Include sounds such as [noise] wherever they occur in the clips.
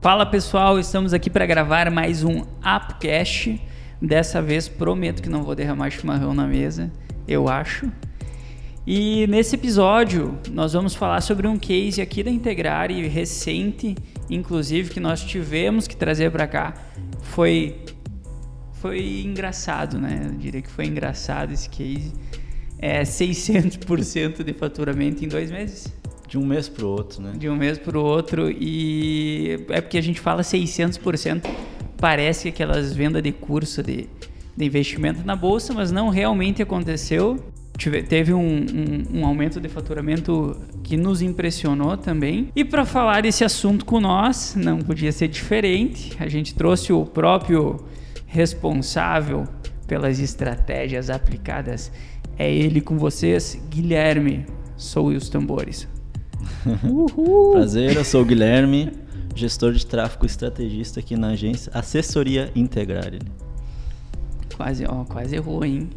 Fala pessoal, estamos aqui para gravar mais um Appcast. Dessa vez prometo que não vou derramar chimarrão na mesa, eu acho. E nesse episódio nós vamos falar sobre um case aqui da Integrare recente, inclusive que nós tivemos que trazer para cá. Foi foi engraçado, né? Eu diria que foi engraçado esse case. É 600% de faturamento em dois meses. De um mês para o outro, né? De um mês para o outro. E é porque a gente fala 600%, parece aquelas vendas de curso de, de investimento na bolsa, mas não realmente aconteceu. Tive, teve um, um, um, aumento de faturamento que nos impressionou também. E para falar desse assunto com nós, não podia ser diferente. A gente trouxe o próprio responsável pelas estratégias aplicadas. É ele com vocês, Guilherme. Sou os tambores. Uhul. Prazer, eu sou o Guilherme, gestor de tráfego estrategista aqui na agência Assessoria Integrar. Quase, ó, quase errou, hein?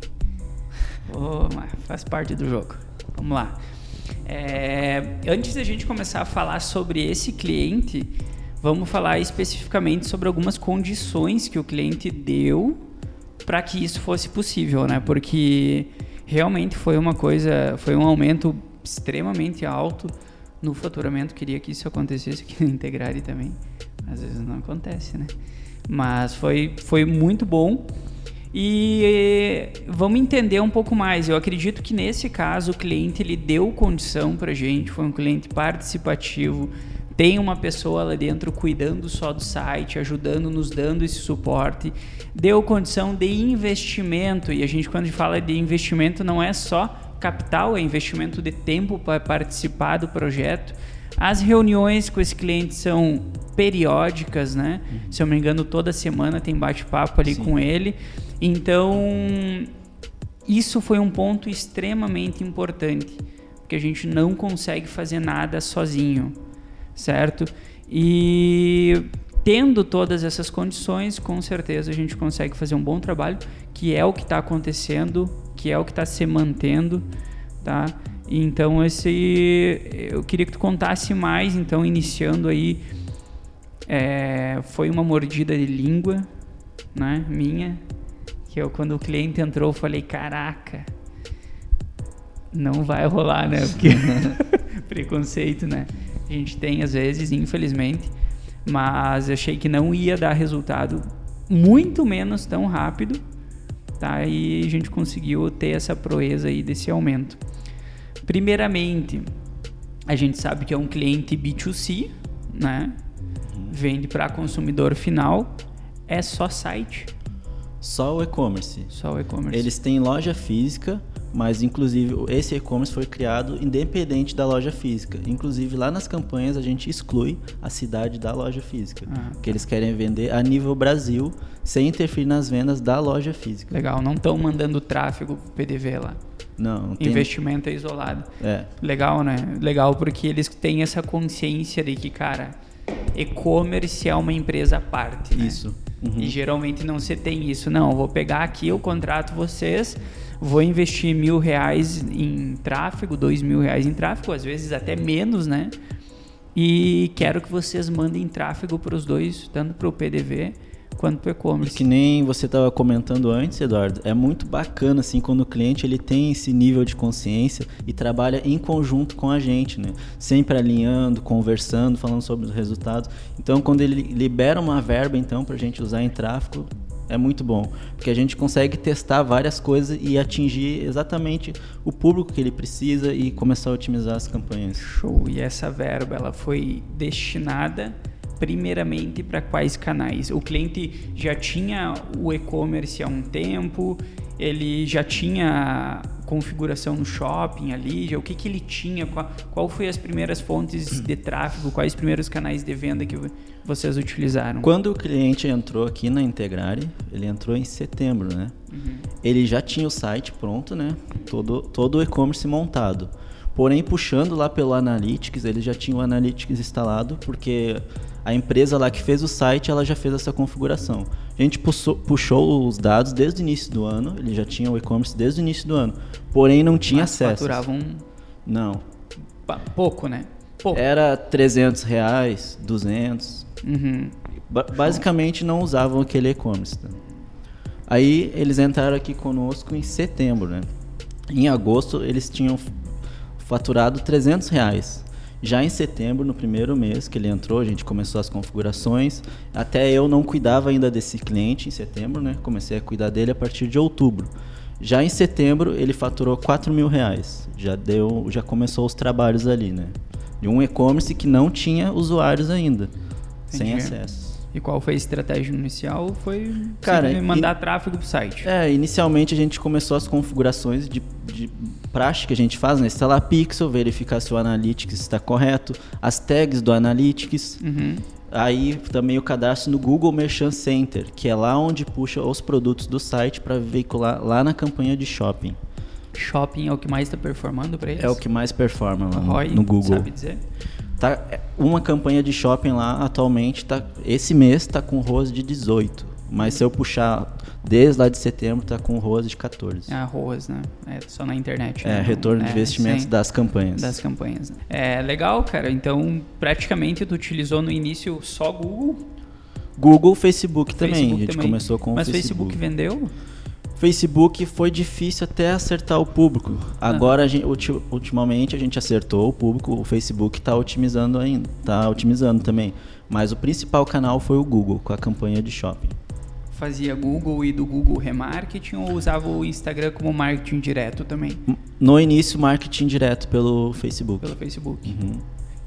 Oh, faz parte do jogo. Vamos lá. É, antes da gente começar a falar sobre esse cliente, vamos falar especificamente sobre algumas condições que o cliente deu para que isso fosse possível, né? Porque realmente foi uma coisa, foi um aumento extremamente alto no faturamento. Queria que isso acontecesse aqui no Integrare também. Às vezes não acontece, né? Mas foi, foi muito bom. E vamos entender um pouco mais. Eu acredito que nesse caso o cliente ele deu condição para gente, foi um cliente participativo, tem uma pessoa lá dentro cuidando só do site, ajudando, nos dando esse suporte, deu condição de investimento. E a gente quando fala de investimento não é só capital, é investimento de tempo para participar do projeto. As reuniões com esse cliente são periódicas, né? Uhum. Se eu não me engano, toda semana tem bate-papo ali Sim. com ele. Então, isso foi um ponto extremamente importante, porque a gente não consegue fazer nada sozinho, certo? E tendo todas essas condições, com certeza a gente consegue fazer um bom trabalho, que é o que está acontecendo que é o que está se mantendo, tá? Então esse, eu queria que tu contasse mais, então iniciando aí, é, foi uma mordida de língua, né, minha, que eu quando o cliente entrou eu falei, caraca, não vai rolar, né? Porque [laughs] [laughs] preconceito, né? A gente tem às vezes, infelizmente, mas achei que não ia dar resultado, muito menos tão rápido tá? E a gente conseguiu ter essa proeza aí desse aumento. Primeiramente, a gente sabe que é um cliente B2C, né? Vende para consumidor final, é só site. Só o e-commerce. Só o e-commerce. Eles têm loja física, mas inclusive esse e-commerce foi criado independente da loja física. Inclusive lá nas campanhas a gente exclui a cidade da loja física, ah, tá. que eles querem vender a nível Brasil sem interferir nas vendas da loja física. Legal, não estão mandando tráfego pro PDV lá. Não, não tem... Investimento é isolado. É. Legal, né? Legal porque eles têm essa consciência de que, cara, e-commerce é uma empresa à parte. Né? Isso. Uhum. E geralmente não se tem isso. Não, vou pegar aqui, eu contrato vocês, vou investir mil reais em tráfego, dois mil reais em tráfego, às vezes até menos, né? E quero que vocês mandem tráfego para os dois, tanto para o PDV quanto para o e-commerce. Que nem você estava comentando antes, Eduardo, é muito bacana assim quando o cliente ele tem esse nível de consciência e trabalha em conjunto com a gente, né? Sempre alinhando, conversando, falando sobre os resultados. Então, quando ele libera uma verba então para a gente usar em tráfego, é muito bom, porque a gente consegue testar várias coisas e atingir exatamente o público que ele precisa e começar a otimizar as campanhas. Show. E essa verba, ela foi destinada primeiramente para quais canais? O cliente já tinha o e-commerce há um tempo, ele já tinha configuração no shopping ali, já, o que, que ele tinha, qual, qual foi as primeiras fontes de tráfego, quais os primeiros canais de venda que vocês utilizaram? Quando o cliente entrou aqui na Integrare, ele entrou em setembro, né? Uhum. Ele já tinha o site pronto, né? Todo, todo o e-commerce montado. Porém, puxando lá pelo Analytics, ele já tinha o Analytics instalado, porque a empresa lá que fez o site, ela já fez essa configuração. A gente puxou, puxou os dados desde o início do ano, ele já tinha o e-commerce desde o início do ano, porém não tinha Mas acesso. faturavam não pouco, né? Pô. Era 300 reais, 200. Uhum. Ba basicamente não usavam aquele e-commerce. Né? Aí eles entraram aqui conosco em setembro, né? Em agosto eles tinham faturado 300 reais. Já em setembro, no primeiro mês que ele entrou, a gente começou as configurações. Até eu não cuidava ainda desse cliente em setembro, né? Comecei a cuidar dele a partir de outubro. Já em setembro ele faturou 4 mil reais. Já deu, já começou os trabalhos ali, né? De um e-commerce que não tinha usuários ainda, Entendi. sem acesso. E qual foi a estratégia inicial? Foi Cara, mandar in... tráfego para o site. É, inicialmente a gente começou as configurações de, de praxe que a gente faz, né? Instalar Pixel, verificar se o Analytics está correto, as tags do Analytics. Uhum. Aí também o cadastro no Google Merchant Center, que é lá onde puxa os produtos do site para veicular lá na campanha de shopping. Shopping é o que mais está performando para eles? É o que mais performa lá no, no Google. Sabe dizer? Tá, uma campanha de shopping lá atualmente tá esse mês tá com ROAS de 18, mas se eu puxar desde lá de setembro tá com ROAS de 14. É, ROAS, né? É só na internet. É, né? retorno é, de investimentos sim. das campanhas. Das campanhas. Né? É legal, cara. Então, praticamente tu utilizou no início só Google? Google, Facebook também. Facebook a gente também. começou com Mas o Facebook. Mas Facebook vendeu? Facebook foi difícil até acertar o público. Agora, a gente, ultimamente, a gente acertou o público. O Facebook está otimizando ainda, está otimizando também. Mas o principal canal foi o Google, com a campanha de shopping. Fazia Google e do Google remarketing ou usava o Instagram como marketing direto também? No início, marketing direto pelo Facebook. Pelo Facebook. Uhum.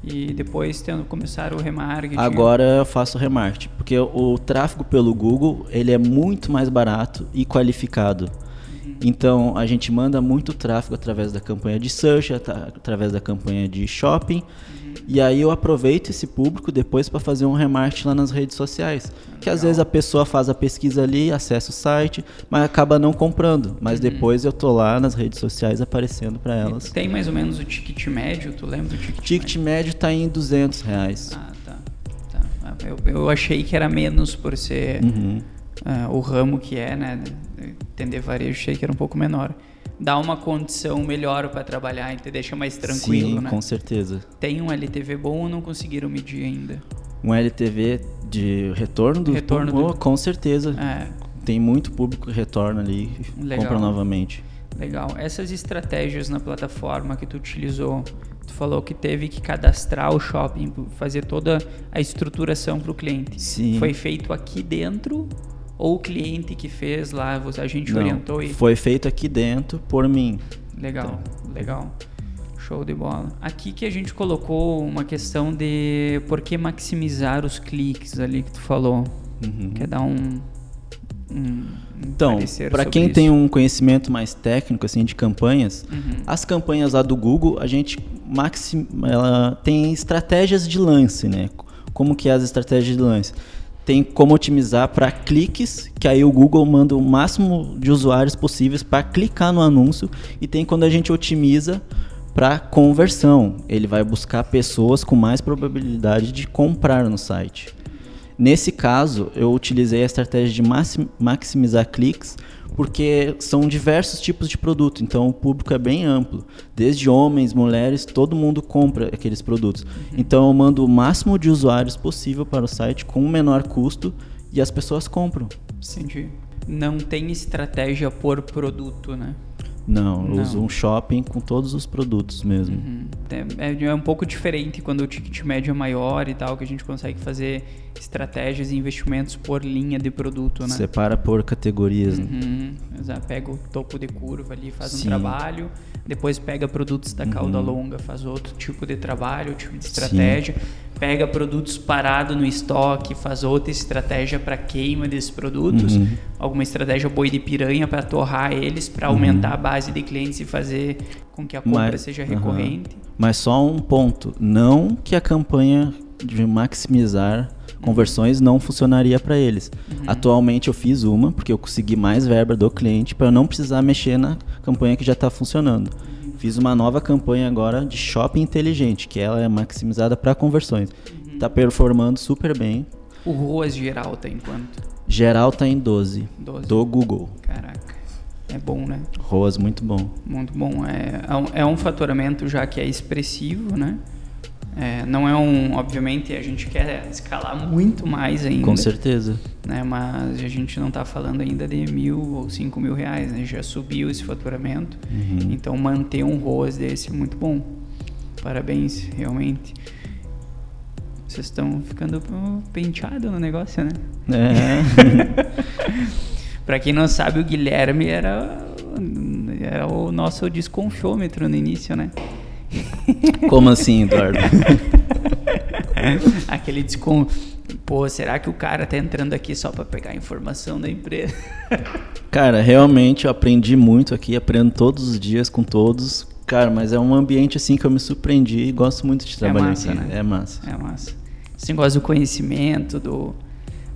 E depois tendo começar o remarketing. Agora eu faço remarketing, porque o tráfego pelo Google, ele é muito mais barato e qualificado. Então a gente manda muito tráfego através da campanha de search, através da campanha de shopping. Uhum e aí eu aproveito esse público depois para fazer um remarketing lá nas redes sociais. Que às vezes a pessoa faz a pesquisa ali, acessa o site, mas acaba não comprando. Mas uhum. depois eu tô lá nas redes sociais aparecendo para elas. E tem mais ou menos o ticket médio, tu lembra do ticket, ticket médio? médio tá em 200 reais. Ah, tá. tá. Eu, eu achei que era menos por ser uhum. uh, o ramo que é, né? Entender varejo, achei que era um pouco menor dá uma condição melhor para trabalhar e te deixa mais tranquilo, Sim, né? com certeza. Tem um LTV bom ou não conseguiram medir ainda? Um LTV de retorno do retorno público, do... com certeza. É. Tem muito público que retorna ali e Legal. compra novamente. Legal. Essas estratégias na plataforma que tu utilizou, tu falou que teve que cadastrar o shopping, fazer toda a estruturação para o cliente. Sim. Foi feito aqui dentro ou o cliente que fez lá, a gente Não, orientou e. Foi feito aqui dentro por mim. Legal, então. legal. Show de bola. Aqui que a gente colocou uma questão de por que maximizar os cliques ali que tu falou. Uhum. Quer dar um. um então, para quem isso. tem um conhecimento mais técnico assim de campanhas, uhum. as campanhas lá do Google, a gente maxim, ela tem estratégias de lance, né? Como que é as estratégias de lance? Tem como otimizar para cliques, que aí o Google manda o máximo de usuários possíveis para clicar no anúncio, e tem quando a gente otimiza para conversão. Ele vai buscar pessoas com mais probabilidade de comprar no site. Nesse caso, eu utilizei a estratégia de maximizar cliques porque são diversos tipos de produto, então o público é bem amplo. Desde homens, mulheres, todo mundo compra aqueles produtos. Uhum. Então eu mando o máximo de usuários possível para o site com o menor custo e as pessoas compram. Entendi. Não tem estratégia por produto, né? Não, eu Não. uso um shopping com todos os produtos mesmo. Uhum. É, é, um pouco diferente quando o ticket médio é maior e tal, que a gente consegue fazer estratégias e investimentos por linha de produto, né? Separa por categorias. Né? Uhum. Né? Pega o topo de curva ali, faz Sim. um trabalho, depois pega produtos da cauda uhum. longa, faz outro tipo de trabalho, tipo de estratégia. Sim pega produtos parados no estoque, faz outra estratégia para queima desses produtos, uhum. alguma estratégia boi de piranha para torrar eles, para aumentar uhum. a base de clientes e fazer com que a compra Mas, seja recorrente. Uhum. Mas só um ponto, não que a campanha de maximizar conversões não funcionaria para eles. Uhum. Atualmente eu fiz uma porque eu consegui mais verba do cliente para eu não precisar mexer na campanha que já está funcionando. Fiz uma nova campanha agora de shopping inteligente, que ela é maximizada para conversões. Uhum. Tá performando super bem. O ROAS geral tá em quanto? Geral tá em 12. 12. Do Google. Caraca. É bom, né? ROAS muito bom. Muito bom. É, é um é faturamento já que é expressivo, né? É, não é um, obviamente, a gente quer escalar muito mais ainda. Com certeza. Né, mas a gente não está falando ainda de mil ou cinco mil reais, né? Já subiu esse faturamento. Uhum. Então manter um ROAS desse é muito bom. Parabéns, realmente. Vocês estão ficando penteado no negócio, né? É. [laughs] Para quem não sabe, o Guilherme era, era o nosso desconfiômetro no início, né? [laughs] Como assim, Eduardo? [laughs] Aquele descon... Pô, será que o cara tá entrando aqui só para pegar informação da empresa? [laughs] Cara, realmente eu aprendi muito aqui, aprendo todos os dias com todos. Cara, mas é um ambiente assim que eu me surpreendi e gosto muito de é trabalhar é massa, aqui. Né? É massa. É massa. Esse negócio do conhecimento, do,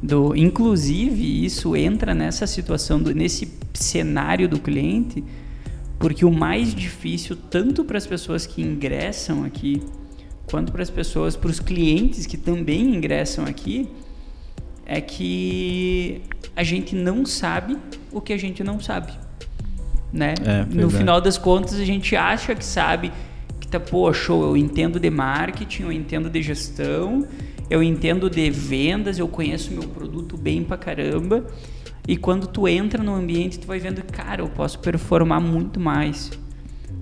do inclusive isso entra nessa situação do, nesse cenário do cliente porque o mais difícil tanto para as pessoas que ingressam aqui quanto para as pessoas para os clientes que também ingressam aqui é que a gente não sabe o que a gente não sabe né é, no final das contas a gente acha que sabe que tá pô show eu entendo de marketing eu entendo de gestão eu entendo de vendas, eu conheço meu produto bem pra caramba. E quando tu entra no ambiente, tu vai vendo, cara, eu posso performar muito mais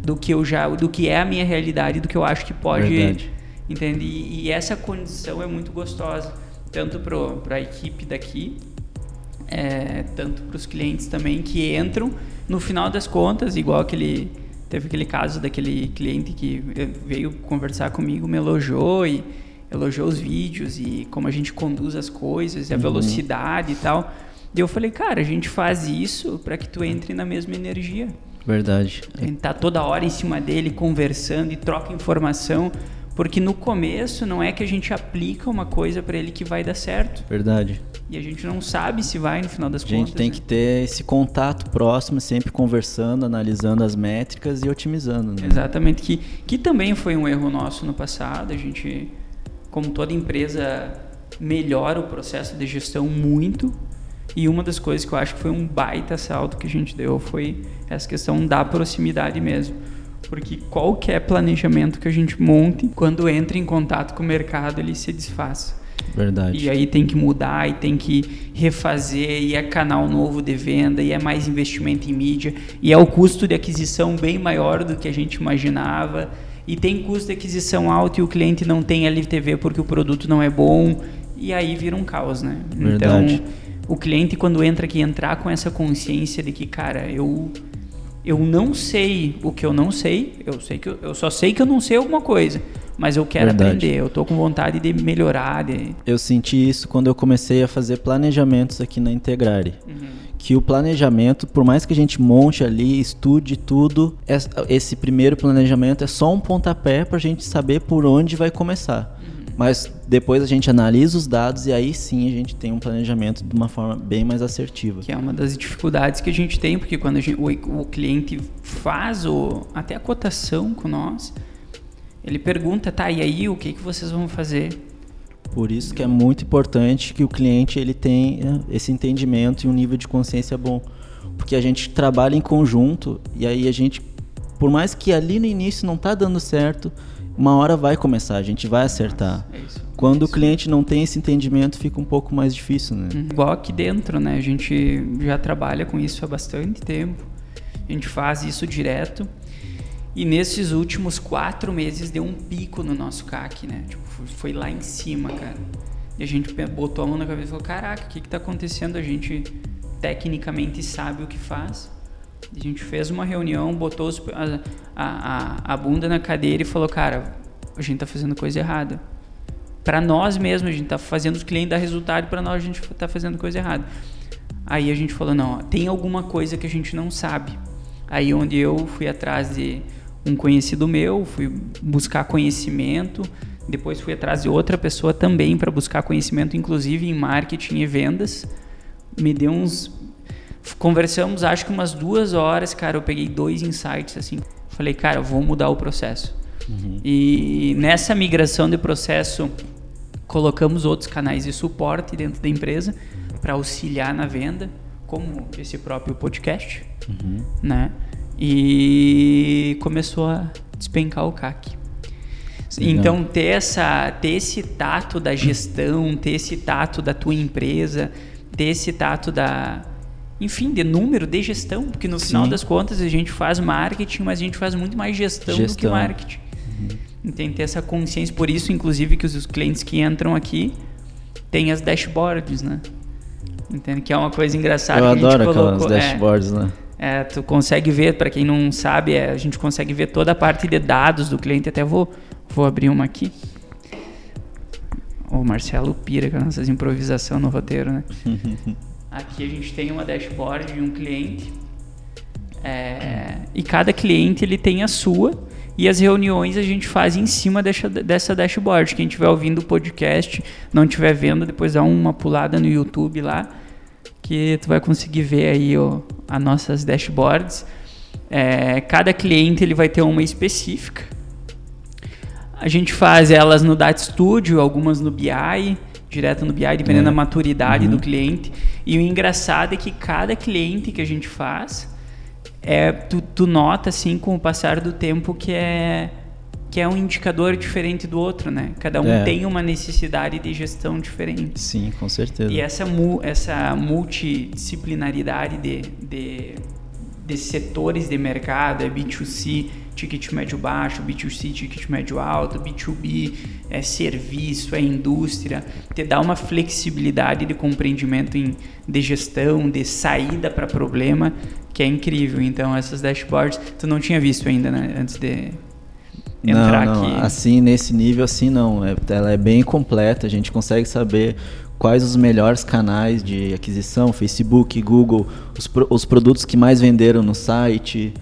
do que eu já, do que é a minha realidade, do que eu acho que pode, Verdade. entende? E, e essa condição é muito gostosa, tanto para a equipe daqui, é, tanto para os clientes também que entram. No final das contas, igual aquele teve aquele caso daquele cliente que veio conversar comigo, me elogiou e elogiou os vídeos e como a gente conduz as coisas, e a uhum. velocidade e tal. E eu falei, cara, a gente faz isso para que tu entre na mesma energia. Verdade. A gente tá toda hora em cima dele, conversando e troca informação, porque no começo não é que a gente aplica uma coisa para ele que vai dar certo. Verdade. E a gente não sabe se vai no final das contas. A gente tem né? que ter esse contato próximo, sempre conversando, analisando as métricas e otimizando. Né? Exatamente, que, que também foi um erro nosso no passado. A gente como toda empresa, melhora o processo de gestão muito. E uma das coisas que eu acho que foi um baita salto que a gente deu foi essa questão da proximidade mesmo. Porque qualquer planejamento que a gente monte, quando entra em contato com o mercado, ele se desfaz. Verdade. E aí tem que mudar e tem que refazer, e é canal novo de venda, e é mais investimento em mídia, e é o custo de aquisição bem maior do que a gente imaginava e tem custo de aquisição alto e o cliente não tem LTV porque o produto não é bom e aí vira um caos, né? Verdade. Então, o cliente quando entra aqui entrar com essa consciência de que, cara, eu eu não sei o que eu não sei, eu sei que eu, eu só sei que eu não sei alguma coisa, mas eu quero Verdade. aprender, eu tô com vontade de melhorar, de... Eu senti isso quando eu comecei a fazer planejamentos aqui na Integrare. Uhum que o planejamento, por mais que a gente monte ali, estude tudo, esse primeiro planejamento é só um pontapé para a gente saber por onde vai começar. Mas depois a gente analisa os dados e aí sim a gente tem um planejamento de uma forma bem mais assertiva. Que é uma das dificuldades que a gente tem, porque quando gente, o, o cliente faz o, até a cotação com nós, ele pergunta, tá, e aí o que, que vocês vão fazer? Por isso que é muito importante que o cliente ele tenha esse entendimento e um nível de consciência bom. Porque a gente trabalha em conjunto e aí a gente, por mais que ali no início não está dando certo, uma hora vai começar, a gente vai acertar. É isso, Quando é o cliente não tem esse entendimento, fica um pouco mais difícil, né? Uhum. Igual aqui dentro, né? A gente já trabalha com isso há bastante tempo. A gente faz isso direto. E nesses últimos quatro meses deu um pico no nosso CAC, né? Tipo, foi lá em cima, cara. E a gente botou a mão na cabeça e falou: Caraca, o que está acontecendo? A gente tecnicamente sabe o que faz. A gente fez uma reunião, botou os, a, a, a, bunda na cadeira e falou: Cara, a gente está fazendo coisa errada. Para nós mesmos, a gente está fazendo os clientes dar resultado, para nós a gente está fazendo coisa errada. Aí a gente falou: Não, tem alguma coisa que a gente não sabe. Aí onde eu fui atrás de um conhecido meu, fui buscar conhecimento, depois fui atrás de outra pessoa também para buscar conhecimento, inclusive em marketing e vendas. Me deu uns. Conversamos acho que umas duas horas, cara. Eu peguei dois insights assim. Falei, cara, vou mudar o processo. Uhum. E nessa migração de processo, colocamos outros canais de suporte dentro da empresa para auxiliar na venda, como esse próprio podcast, uhum. né? E começou a despencar o CAC. Então ter essa ter esse tato da gestão, ter esse tato da tua empresa, ter esse tato da enfim, de número, de gestão, porque no Sim. final das contas a gente faz marketing, mas a gente faz muito mais gestão, gestão. do que marketing. Uhum. Então ter essa consciência, por isso inclusive que os clientes que entram aqui têm as dashboards, né? Entende? Que é uma coisa engraçada. Eu que adoro aquelas é. dashboards, é, né? É, tu consegue ver, para quem não sabe, é, a gente consegue ver toda a parte de dados do cliente. Até vou, vou abrir uma aqui. O Marcelo pira com essas improvisação no roteiro, né? [laughs] aqui a gente tem uma dashboard de um cliente. É, e cada cliente ele tem a sua e as reuniões a gente faz em cima dessa, dessa dashboard. Quem estiver ouvindo o podcast, não estiver vendo, depois dá uma pulada no YouTube lá, que tu vai conseguir ver aí ó, as nossas dashboards. É, cada cliente ele vai ter uma específica. A gente faz elas no Data Studio, algumas no BI, direto no BI, dependendo da maturidade uhum. do cliente. E o engraçado é que cada cliente que a gente faz, é, tu, tu nota assim com o passar do tempo que é que é um indicador diferente do outro, né? Cada um é. tem uma necessidade de gestão diferente. Sim, com certeza. E essa, essa multidisciplinaridade de, de, de setores de mercado, é B2C, ticket médio baixo, B2C, ticket médio alto, B2B, é serviço, é indústria, te dá uma flexibilidade de compreendimento em, de gestão, de saída para problema que é incrível. Então, essas dashboards, tu não tinha visto ainda, né? Antes de entrar não, não. aqui. Assim, nesse nível, assim, não. É, ela é bem completa, a gente consegue saber quais os melhores canais de aquisição, Facebook, Google, os, os produtos que mais venderam no site,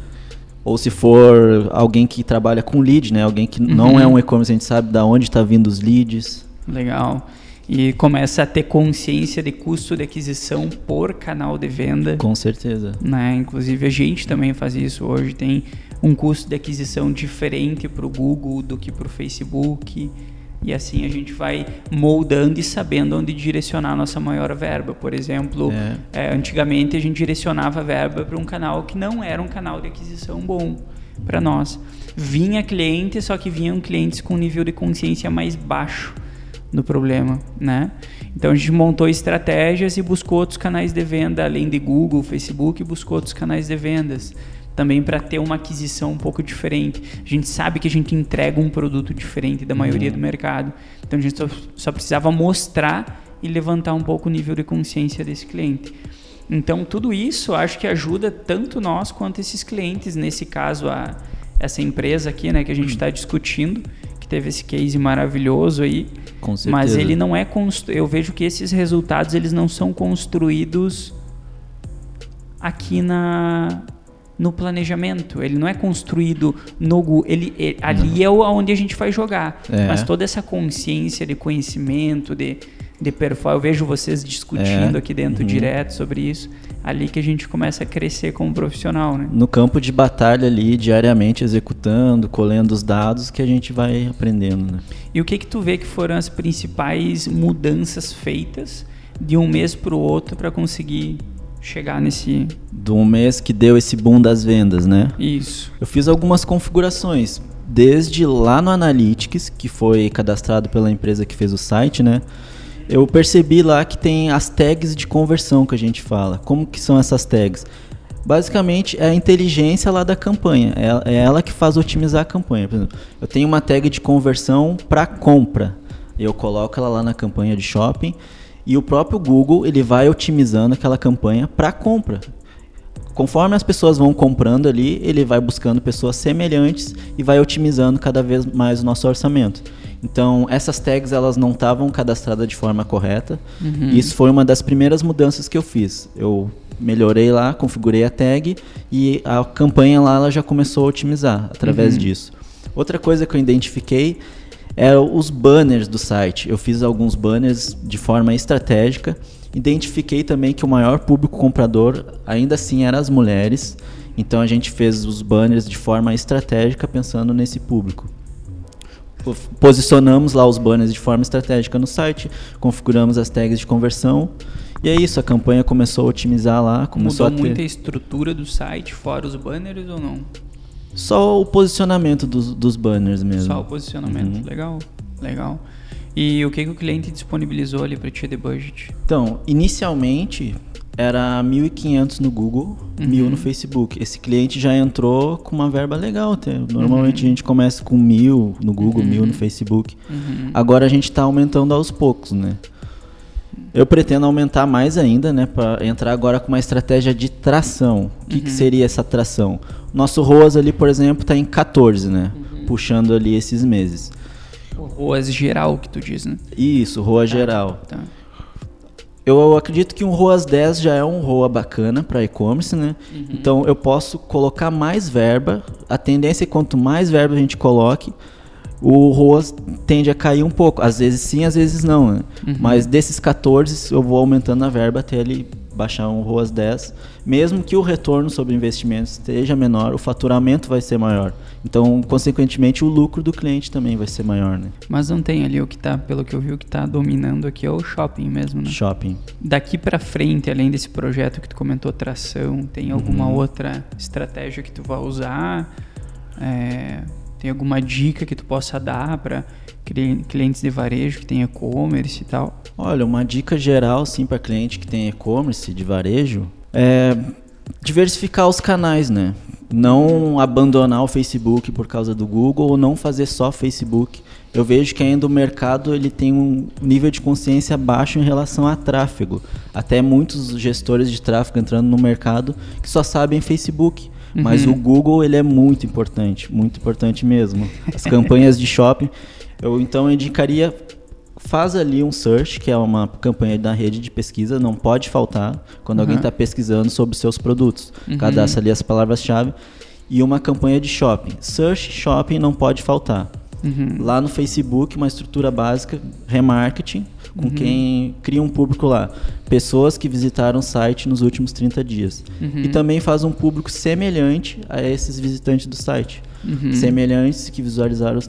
ou se for alguém que trabalha com lead, né? Alguém que uhum. não é um e-commerce, a gente sabe da onde está vindo os leads. Legal e começa a ter consciência de custo de aquisição por canal de venda. Com certeza. Né? Inclusive a gente também faz isso hoje, tem um custo de aquisição diferente para o Google do que para o Facebook. E assim a gente vai moldando e sabendo onde direcionar a nossa maior verba. Por exemplo, é. É, antigamente a gente direcionava a verba para um canal que não era um canal de aquisição bom para nós. Vinha cliente, só que vinham clientes com nível de consciência mais baixo do problema, né? Então a gente montou estratégias e buscou outros canais de venda além de Google, Facebook, buscou outros canais de vendas também para ter uma aquisição um pouco diferente. A gente sabe que a gente entrega um produto diferente da maioria uhum. do mercado, então a gente só, só precisava mostrar e levantar um pouco o nível de consciência desse cliente. Então tudo isso acho que ajuda tanto nós quanto esses clientes, nesse caso a essa empresa aqui, né, que a gente está discutindo que teve esse case maravilhoso aí. Com certeza. Mas ele não é constru... eu vejo que esses resultados eles não são construídos aqui na no planejamento. Ele não é construído no ele, ele ali é onde a gente vai jogar. É. Mas toda essa consciência de conhecimento, de de performance, eu vejo vocês discutindo é. aqui dentro uhum. direto sobre isso ali que a gente começa a crescer como profissional, né? No campo de batalha ali, diariamente executando, colhendo os dados que a gente vai aprendendo, né? E o que que tu vê que foram as principais mudanças feitas de um mês para o outro para conseguir chegar nesse do mês que deu esse boom das vendas, né? Isso. Eu fiz algumas configurações, desde lá no Analytics, que foi cadastrado pela empresa que fez o site, né? eu percebi lá que tem as tags de conversão que a gente fala. Como que são essas tags? Basicamente é a inteligência lá da campanha. É, é ela que faz otimizar a campanha. Por exemplo, eu tenho uma tag de conversão para compra. Eu coloco ela lá na campanha de shopping e o próprio Google ele vai otimizando aquela campanha para compra. Conforme as pessoas vão comprando ali, ele vai buscando pessoas semelhantes e vai otimizando cada vez mais o nosso orçamento. Então, essas tags elas não estavam cadastradas de forma correta. Uhum. Isso foi uma das primeiras mudanças que eu fiz. Eu melhorei lá, configurei a tag e a campanha lá ela já começou a otimizar através uhum. disso. Outra coisa que eu identifiquei eram os banners do site. Eu fiz alguns banners de forma estratégica. Identifiquei também que o maior público comprador ainda assim eram as mulheres. Então a gente fez os banners de forma estratégica pensando nesse público posicionamos lá os banners de forma estratégica no site, configuramos as tags de conversão. E é isso, a campanha começou a otimizar lá, começou Mudou a ter... muita estrutura do site, fora os banners ou não? Só o posicionamento dos, dos banners mesmo. Só o posicionamento. Uhum. Legal, legal. E o que, que o cliente disponibilizou ali para ti de budget? Então, inicialmente era 1.500 no Google, Uhum. 1.000 no Facebook. Esse cliente já entrou com uma verba legal. até. Normalmente Uhum. a gente começa com 1.000 no Google, Uhum. 1.000 no Facebook. Uhum. Agora a gente está aumentando aos poucos, né? Eu pretendo aumentar mais ainda, né? Para entrar agora com uma estratégia de tração. O que, que Uhum. seria essa tração? Nosso ROAS ali, por exemplo, está em 14, né? Uhum. Puxando ali esses meses. O ROAS geral que tu diz, né? Isso, ROA geral. Tá. Eu acredito que um ROAS 10 já é um ROA bacana para e-commerce, né? Uhum. Então eu posso colocar mais verba. A tendência é quanto mais verba a gente coloque, o ROAS tende a cair um pouco. Às vezes sim, às vezes não, né? Uhum. Mas desses 14 eu vou aumentando a verba até ele baixar um ROAS 10. Mesmo que o retorno sobre investimentos esteja menor, o faturamento vai ser maior. Então, consequentemente, o lucro do cliente também vai ser maior, né? Mas não tem ali o que tá, pelo que eu vi, o que tá dominando aqui é o shopping mesmo, né? Shopping. Daqui pra frente, além desse projeto que tu comentou, tração, tem alguma Uhum. outra estratégia que tu vai usar? É, tem alguma dica que tu possa dar para clientes de varejo que tem e-commerce e tal? Olha, uma dica geral, sim, para cliente que tem e-commerce de varejo é diversificar os canais, né? Não abandonar o Facebook por causa do Google ou não fazer só Facebook. Eu vejo que ainda o mercado ele tem um nível de consciência baixo em relação a tráfego. Até muitos gestores de tráfego entrando no mercado que só sabem Facebook. Mas Uhum. o Google ele é muito importante, muito importante mesmo. As campanhas de shopping, eu então indicaria faz ali um search, que é uma campanha da rede de pesquisa, não pode faltar quando alguém Uhum. está pesquisando sobre seus produtos. Uhum. Cadastra ali as palavras-chave e uma campanha de shopping. Search shopping não pode faltar. Uhum. Lá no Facebook, uma estrutura básica, remarketing, com Uhum. quem cria um público lá. Pessoas que visitaram o site nos últimos 30 dias. Uhum. E também faz um público semelhante a esses visitantes do site. Uhum. Semelhantes que visualizaram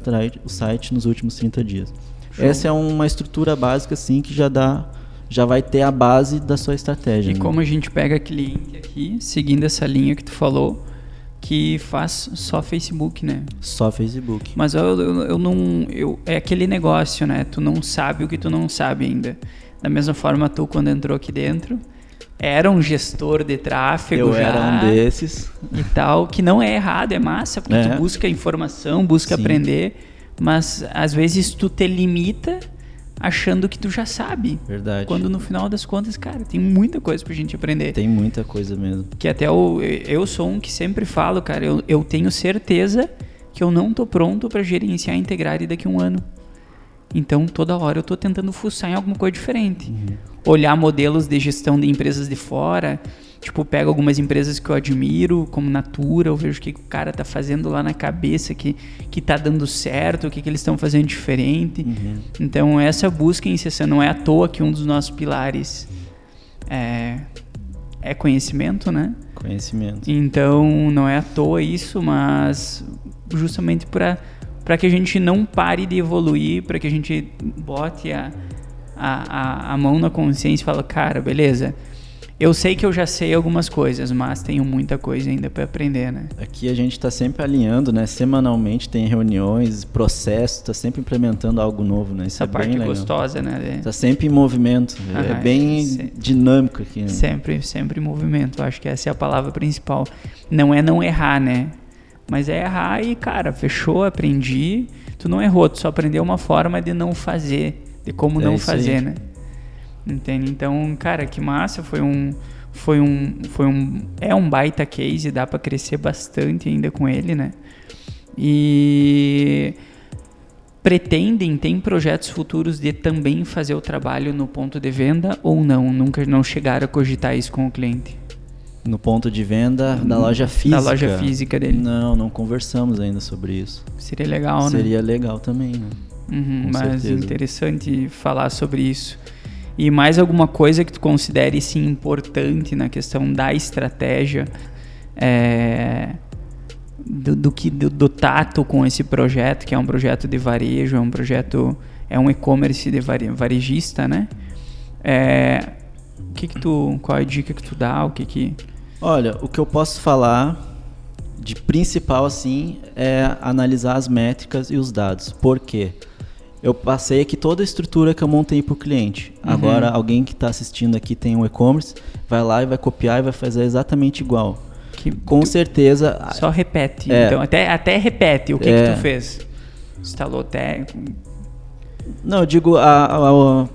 o site, nos últimos 30 dias. Show. Essa é uma estrutura básica, assim, que já dá. Já vai ter a base da sua estratégia. E né? como a gente pega cliente aqui, seguindo essa linha que tu falou, que faz só Facebook, né? Só Facebook. Mas eu, eu, eu não. Eu, é aquele negócio, né? Tu não sabe o que tu não sabe ainda. Da mesma forma, tu, quando entrou aqui dentro, era um gestor de tráfego Eu já era um desses. e tal, que não é errado, é massa, porque É. tu busca informação, busca Sim. aprender, mas às vezes tu te limita achando que tu já sabe. Verdade. Quando no final das contas, cara, tem muita coisa pra gente aprender. Tem muita coisa mesmo. Que até eu, eu sou um que sempre falo, cara, eu, eu tenho certeza que eu não tô pronto pra gerenciar e integrar daqui a um ano. Então, toda hora eu tô tentando fuçar em alguma coisa diferente. Olhar modelos de gestão de empresas de fora. Tipo, pego algumas empresas que eu admiro, como Natura, eu vejo o que o cara tá fazendo lá na cabeça, que, que tá dando certo, o que, que eles estão fazendo diferente. Uhum. Então, essa busca incessante não é à toa que um dos nossos pilares é, é conhecimento, né? Conhecimento. Então, não é à toa isso, mas justamente para que a gente não pare de evoluir, para que a gente bote a, a, a, a mão na consciência e fala, cara, beleza, eu sei que eu já sei algumas coisas, mas tenho muita coisa ainda para aprender, né? Aqui a gente está sempre alinhando, né? Semanalmente tem reuniões, processos, está sempre implementando algo novo, né? Isso Essa é parte bem legal. gostosa, né? de- Está sempre em movimento. é Aham, bem sim. dinâmico aqui. Né? Sempre, sempre em movimento. Acho que essa é a palavra principal. Não é não errar, né? Mas é errar e, cara, fechou, aprendi. Tu não errou, tu só aprendeu uma forma de não fazer, de como É não isso aí. fazer, né? Entende? Então, cara, que massa, foi um foi um foi um é um baita case, dá pra crescer bastante ainda com ele, né? E pretendem, tem projetos futuros de também fazer o trabalho no ponto de venda ou não? Nunca não chegaram a cogitar isso com o cliente? No ponto de venda da loja física. Da loja física dele. Não, não conversamos ainda sobre isso. Seria legal, né? Seria legal também, né? Uhum, Com mas certeza. interessante falar sobre isso. E mais alguma coisa que tu considere sim importante na questão da estratégia é, do, do que do, do tato com esse projeto, que é um projeto de varejo, é um projeto é um e-commerce de vare, varejista, né? É, o que que tu, qual é a dica que tu dá? O que que Olha, o que eu posso falar de principal assim é analisar as métricas e os dados. Por quê? Eu passei aqui toda a estrutura que eu montei para o cliente. Uhum. Agora, alguém que está assistindo aqui tem um e-commerce, vai lá e vai copiar e vai fazer exatamente igual. Que, Com certeza. Só repete. É, então, até, até repete o que, é, que tu fez. Instalou até. Não, eu digo a, a, a,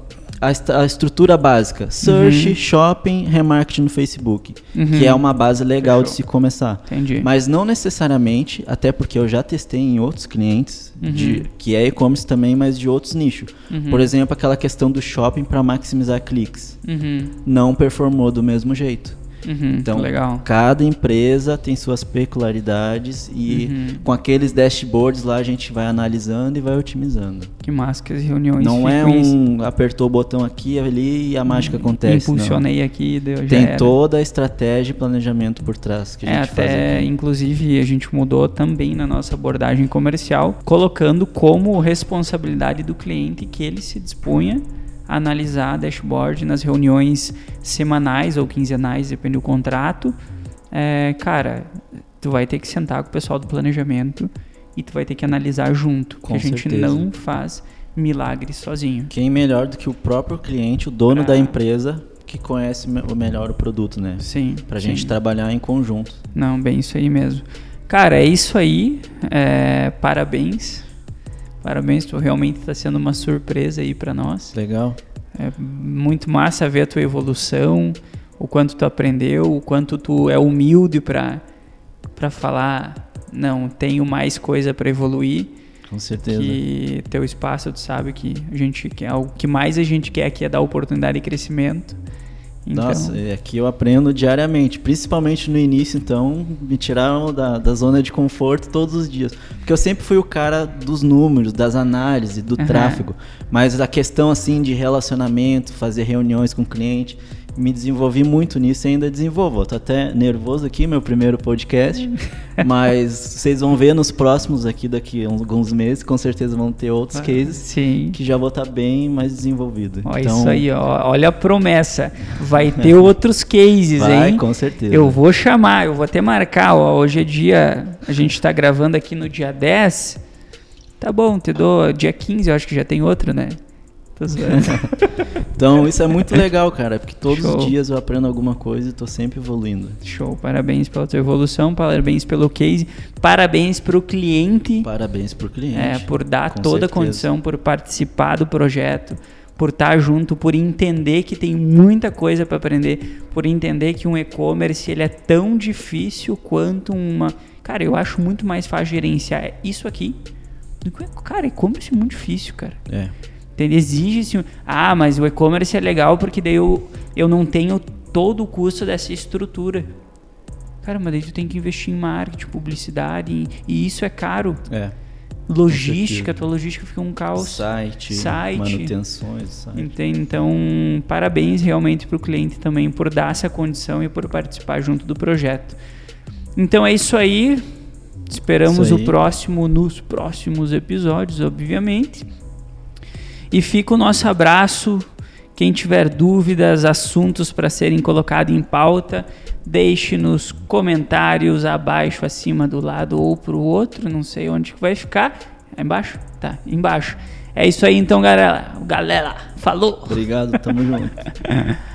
a estrutura básica: search, uhum. shopping, remarketing no Facebook, uhum. que é uma base legal Fechou. de se começar. Entendi. Mas não necessariamente, até porque eu já testei em outros clientes, uhum. de, que é e-commerce também, mas de outros nichos. Uhum. Por exemplo, aquela questão do shopping para maximizar cliques. Uhum. Não performou do mesmo jeito. Uhum, então, legal. cada empresa tem suas peculiaridades e uhum. com aqueles dashboards lá a gente vai analisando e vai otimizando. Que massa que as reuniões Não é um isso. apertou o botão aqui ali e a mágica uhum. acontece. Impulsionei não. aqui deu Tem era. toda a estratégia e planejamento por trás que a é, gente até, faz. Aqui. Inclusive, a gente mudou também na nossa abordagem comercial, colocando como responsabilidade do cliente que ele se dispunha analisar dashboard nas reuniões semanais ou quinzenais, depende do contrato. É, cara, tu vai ter que sentar com o pessoal do planejamento e tu vai ter que analisar junto. Com que a gente não faz milagres sozinho. Quem melhor do que o próprio cliente, o dono pra... da empresa, que conhece o melhor o produto, né? Sim. Pra sim. gente trabalhar em conjunto. Não, bem isso aí mesmo. Cara, é isso aí. É, parabéns Parabéns, tu realmente está sendo uma surpresa aí para nós. Legal. É muito massa ver a tua evolução, o quanto tu aprendeu, o quanto tu é humilde para para falar, não, tenho mais coisa para evoluir. Com certeza. Que teu espaço, tu sabe que a gente quer, o que mais a gente quer aqui é dar oportunidade de crescimento. Então... Nossa, aqui eu aprendo diariamente, principalmente no início, então me tiraram da, da zona de conforto todos os dias. Porque eu sempre fui o cara dos números, das análises, do uhum. tráfego. Mas a questão assim de relacionamento, fazer reuniões com o cliente, me desenvolvi muito nisso e ainda desenvolvo. Tô até nervoso aqui, meu primeiro podcast, [laughs] mas vocês vão ver nos próximos aqui, daqui a alguns meses, com certeza vão ter outros ah, cases sim. que já vou estar tá bem mais desenvolvido. Ó, então... Isso aí, ó, olha a promessa. Vai [laughs] ter outros cases, Vai, hein? com certeza. Eu vou chamar, eu vou até marcar, ó, hoje é dia, a gente está gravando aqui no dia 10, tá bom, te dou dia 15, eu acho que já tem outro, né? [laughs] então isso é muito legal, cara, porque todos Show. os dias eu aprendo alguma coisa e estou sempre evoluindo. Show, parabéns pela tua evolução, parabéns pelo case, parabéns para o cliente. Parabéns para o cliente. É, por dar toda certeza. a condição, por participar do projeto, por estar junto, por entender que tem muita coisa para aprender, por entender que um e-commerce ele é tão difícil quanto uma. Cara, eu acho muito mais fácil gerenciar isso aqui. Cara, e-commerce é muito difícil, cara. É. Exige-se. Ah, mas o e-commerce é legal porque daí eu, eu não tenho todo o custo dessa estrutura. Cara, mas daí tu tem que investir em marketing, publicidade, e, e isso é caro. É. Logística, tua logística fica um caos. Site, site. manutenções. Site. Entende? Então, parabéns realmente para o cliente também por dar essa condição e por participar junto do projeto. Então é isso aí. Esperamos isso aí. o próximo nos próximos episódios, obviamente. E fica o nosso abraço. Quem tiver dúvidas, assuntos para serem colocados em pauta, deixe nos comentários abaixo, acima, do lado ou para o outro. Não sei onde que vai ficar. É embaixo? Tá, embaixo. É isso aí então, galera. Galera, falou. Obrigado, tamo junto. [laughs]